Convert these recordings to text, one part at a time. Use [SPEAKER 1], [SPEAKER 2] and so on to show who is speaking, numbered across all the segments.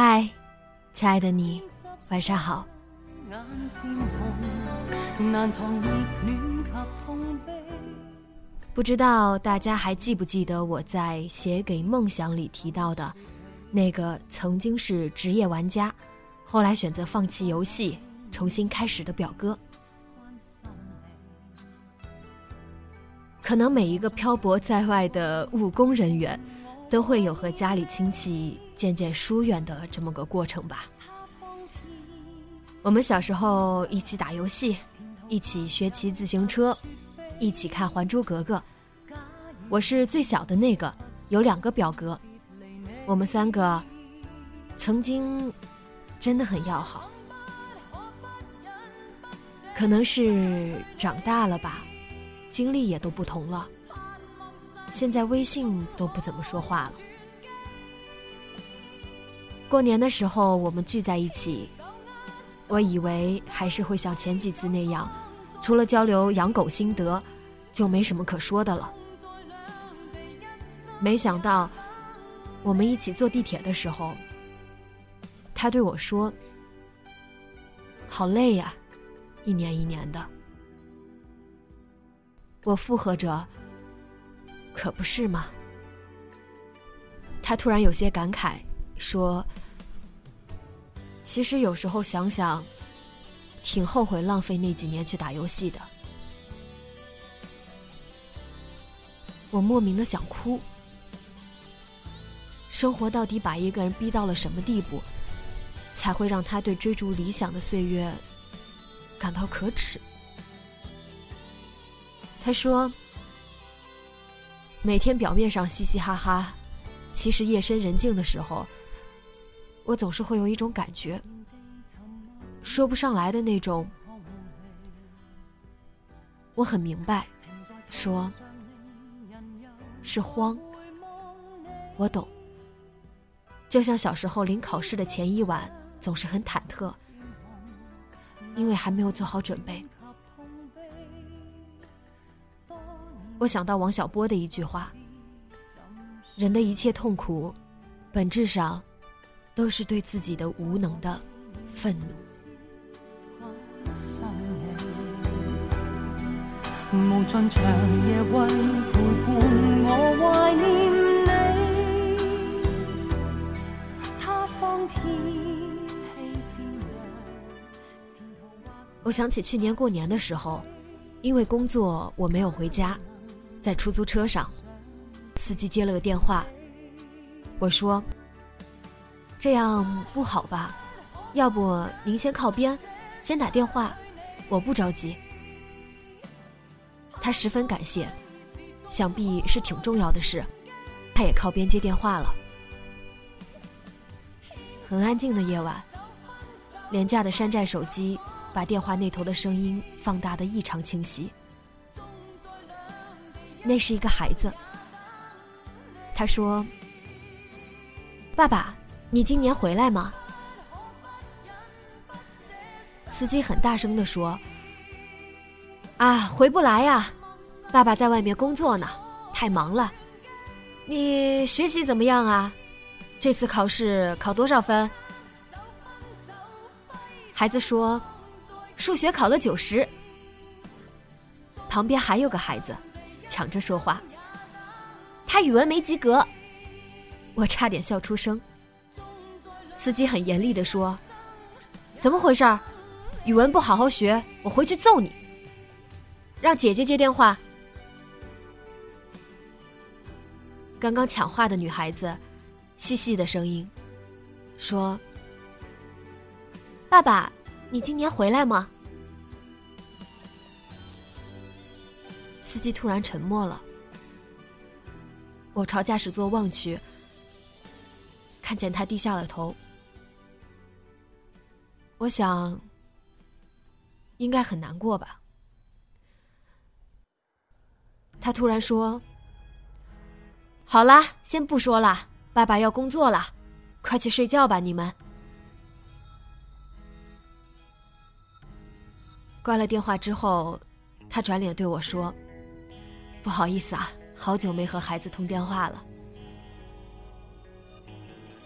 [SPEAKER 1] 嗨，亲爱的你，晚上好。不知道大家还记不记得我在《写给梦想》里提到的，那个曾经是职业玩家，后来选择放弃游戏，重新开始的表哥。可能每一个漂泊在外的务工人员，都会有和家里亲戚渐渐疏远的这么个过程吧。我们小时候一起打游戏，一起学骑自行车，一起看《还珠格格》。我是最小的那个，有两个表哥，我们三个曾经真的很要好。可能是长大了吧。经历也都不同了，现在微信都不怎么说话了。过年的时候我们聚在一起，我以为还是会像前几次那样，除了交流养狗心得，就没什么可说的了。没想到，我们一起坐地铁的时候，他对我说：“好累呀，一年一年的。”我附和着：“可不是吗？”他突然有些感慨，说：“其实有时候想想，挺后悔浪费那几年去打游戏的。”我莫名的想哭。生活到底把一个人逼到了什么地步，才会让他对追逐理想的岁月感到可耻？他说：“每天表面上嘻嘻哈哈，其实夜深人静的时候，我总是会有一种感觉，说不上来的那种。我很明白，说，是慌。我懂，就像小时候临考试的前一晚，总是很忐忑，因为还没有做好准备。”我想到王小波的一句话：“人的一切痛苦，本质上都是对自己的无能的愤怒。”我想起去年过年的时候，因为工作我没有回家。在出租车上，司机接了个电话。我说：“这样不好吧？要不您先靠边，先打电话，我不着急。”他十分感谢，想必是挺重要的事，他也靠边接电话了。很安静的夜晚，廉价的山寨手机把电话那头的声音放大的异常清晰。那是一个孩子。他说：“爸爸，你今年回来吗？”司机很大声的说：“啊，回不来呀，爸爸在外面工作呢，太忙了。你学习怎么样啊？这次考试考多少分？孩子说：“数学考了九十。”旁边还有个孩子抢着说话：“他语文没及格。”我差点笑出声。司机很严厉的说：“怎么回事？语文不好好学，我回去揍你。”让姐姐接电话。刚刚抢话的女孩子，细细的声音说：“爸爸，你今年回来吗？”司机突然沉默了。我朝驾驶座望去，看见他低下了头。我想，应该很难过吧。他突然说：“好啦，先不说了，爸爸要工作了，快去睡觉吧，你们。”挂了电话之后，他转脸对我说：“不好意思啊，好久没和孩子通电话了。”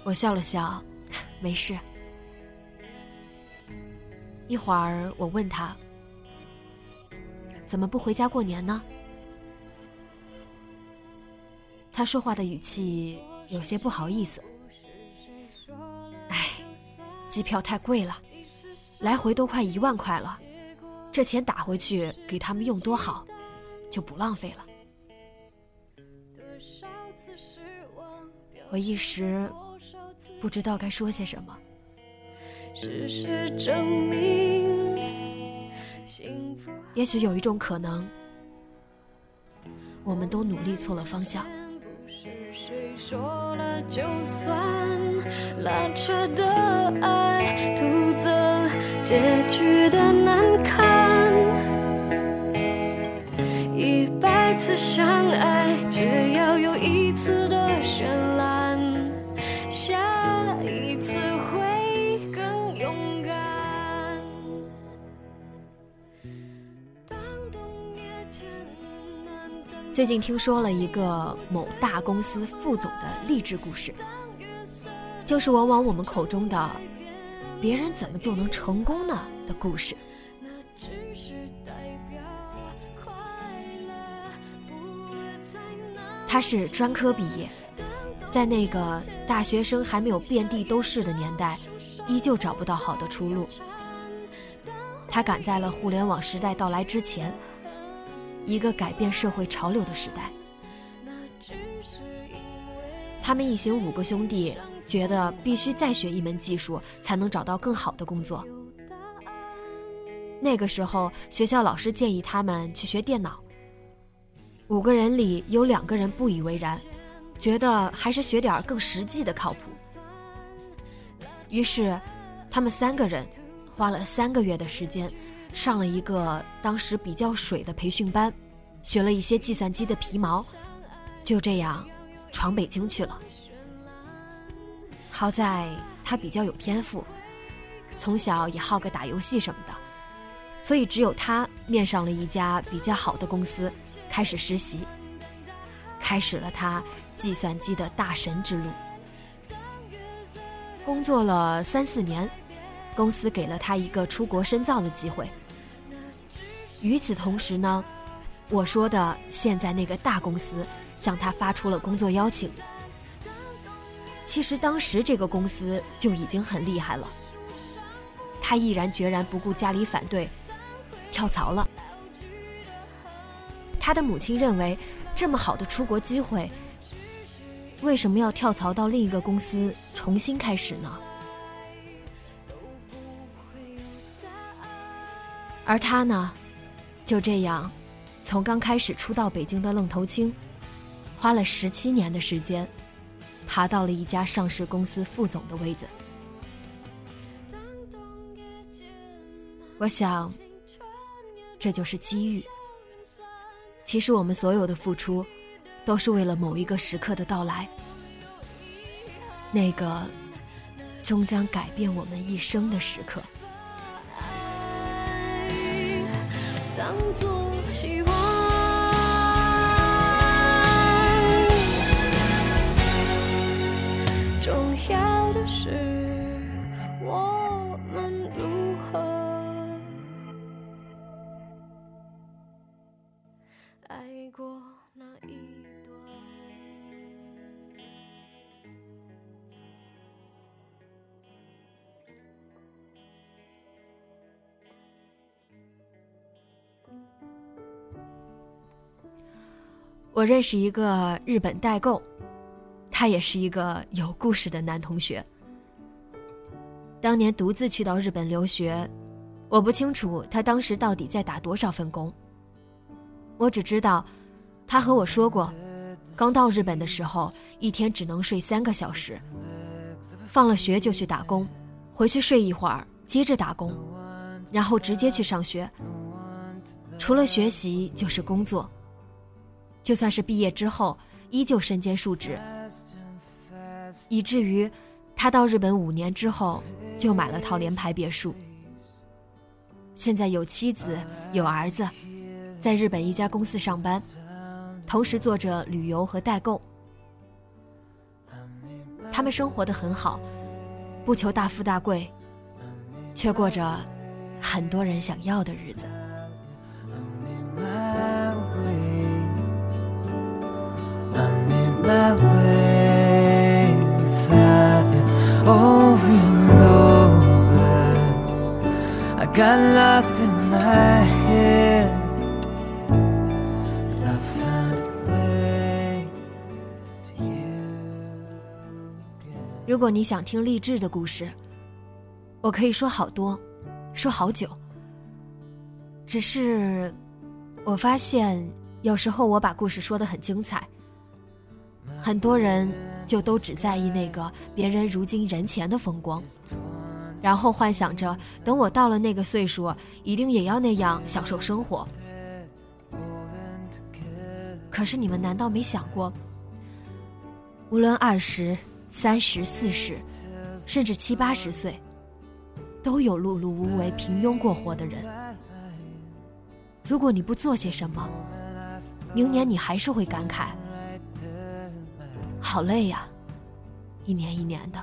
[SPEAKER 1] 我笑了笑，没事。一会儿，我问他：“怎么不回家过年呢？”他说话的语气有些不好意思。哎，机票太贵了，来回都快一万块了，这钱打回去给他们用多好，就不浪费了。我一时不知道该说些什么。事实证明，也许有一种可能，我们都努力错了方向。谁说了就算？拉扯的爱，徒增结局最近听说了一个某大公司副总的励志故事，就是往往我们口中的“别人怎么就能成功呢”的故事。他是专科毕业，在那个大学生还没有遍地都是的年代，依旧找不到好的出路。他赶在了互联网时代到来之前。一个改变社会潮流的时代，他们一行五个兄弟觉得必须再学一门技术，才能找到更好的工作。那个时候，学校老师建议他们去学电脑。五个人里有两个人不以为然，觉得还是学点更实际的靠谱。于是，他们三个人花了三个月的时间。上了一个当时比较水的培训班，学了一些计算机的皮毛，就这样闯北京去了。好在他比较有天赋，从小也好个打游戏什么的，所以只有他面上了一家比较好的公司，开始实习，开始了他计算机的大神之路。工作了三四年，公司给了他一个出国深造的机会。与此同时呢，我说的现在那个大公司向他发出了工作邀请。其实当时这个公司就已经很厉害了，他毅然决然不顾家里反对，跳槽了。他的母亲认为，这么好的出国机会，为什么要跳槽到另一个公司重新开始呢？而他呢？就这样，从刚开始初到北京的愣头青，花了十七年的时间，爬到了一家上市公司副总的位子。我想，这就是机遇。其实我们所有的付出，都是为了某一个时刻的到来，那个终将改变我们一生的时刻。当作希望。我认识一个日本代购，他也是一个有故事的男同学。当年独自去到日本留学，我不清楚他当时到底在打多少份工。我只知道，他和我说过，刚到日本的时候，一天只能睡三个小时，放了学就去打工，回去睡一会儿，接着打工，然后直接去上学。除了学习就是工作。就算是毕业之后，依旧身兼数职，以至于他到日本五年之后就买了套联排别墅。现在有妻子有儿子，在日本一家公司上班，同时做着旅游和代购。他们生活的很好，不求大富大贵，却过着很多人想要的日子。如果你想听励志的故事，我可以说好多，说好久。只是，我发现有时候我把故事说的很精彩，很多人就都只在意那个别人如今人前的风光。然后幻想着，等我到了那个岁数，一定也要那样享受生活。可是你们难道没想过，无论二十、三十、四十，甚至七八十岁，都有碌碌无为、平庸过活的人。如果你不做些什么，明年你还是会感慨：好累呀，一年一年的。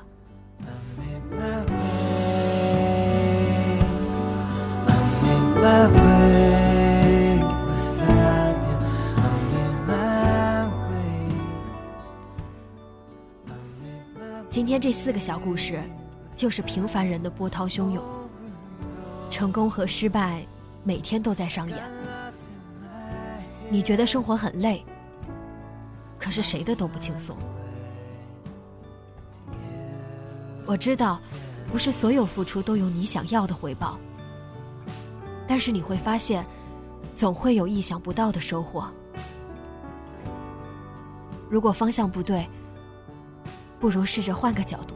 [SPEAKER 1] 今天这四个小故事，就是平凡人的波涛汹涌。成功和失败，每天都在上演。你觉得生活很累，可是谁的都不轻松。我知道，不是所有付出都有你想要的回报。但是你会发现，总会有意想不到的收获。如果方向不对，不如试着换个角度。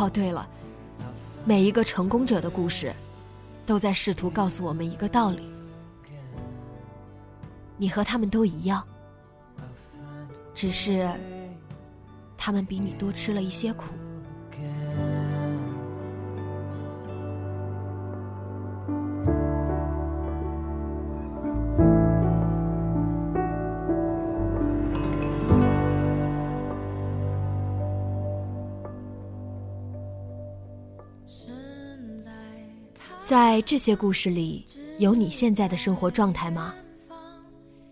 [SPEAKER 1] 哦，对了，每一个成功者的故事，都在试图告诉我们一个道理：你和他们都一样。只是，他们比你多吃了一些苦。在这些故事里，有你现在的生活状态吗？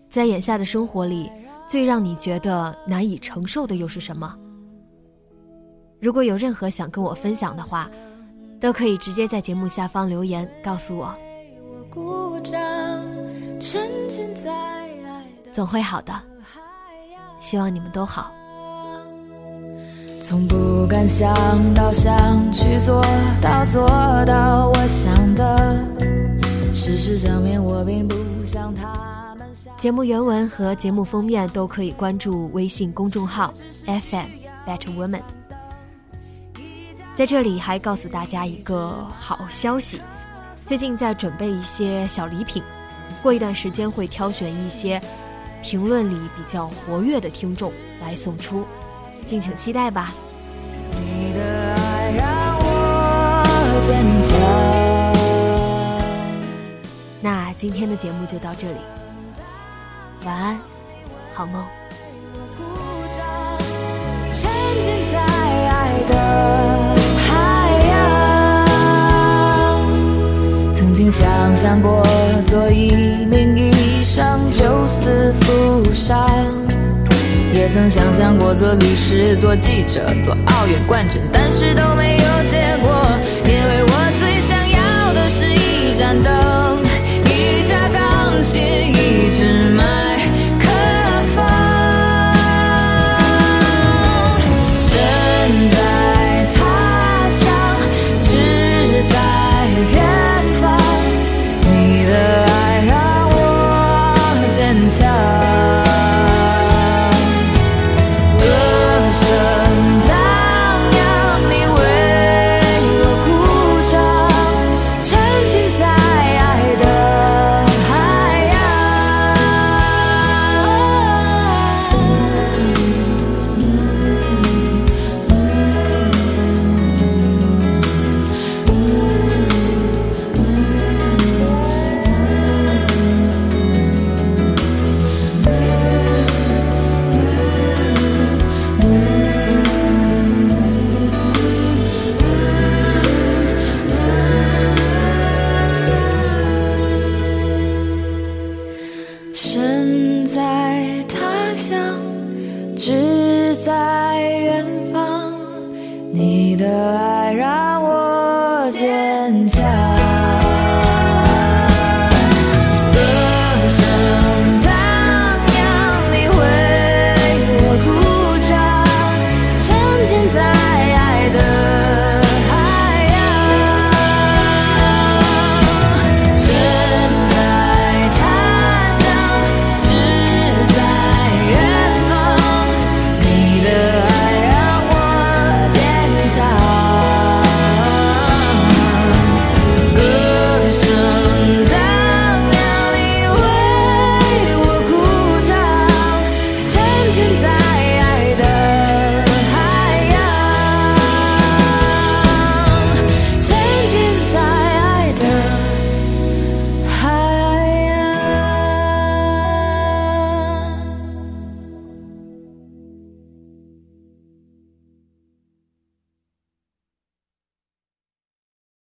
[SPEAKER 1] 在眼下的生活里。最让你觉得难以承受的又是什么？如果有任何想跟我分享的话，都可以直接在节目下方留言告诉我。总会好的，希望你们都好。从不敢想到想去做到做到我想的，事实证明我并不像他们想。节目原文和节目封面都可以关注微信公众号 FM Better Woman。在这里还告诉大家一个好消息，最近在准备一些小礼品，过一段时间会挑选一些评论里比较活跃的听众来送出，敬请期待吧。你的爱让我坚强。那今天的节目就到这里。晚安，好梦。沉浸在爱的海洋，曾经想象过做一名医生，救死扶伤，也
[SPEAKER 2] 曾想象过做律师、做记者、做奥运冠军，但是都没有只在远方，你的爱让我坚强。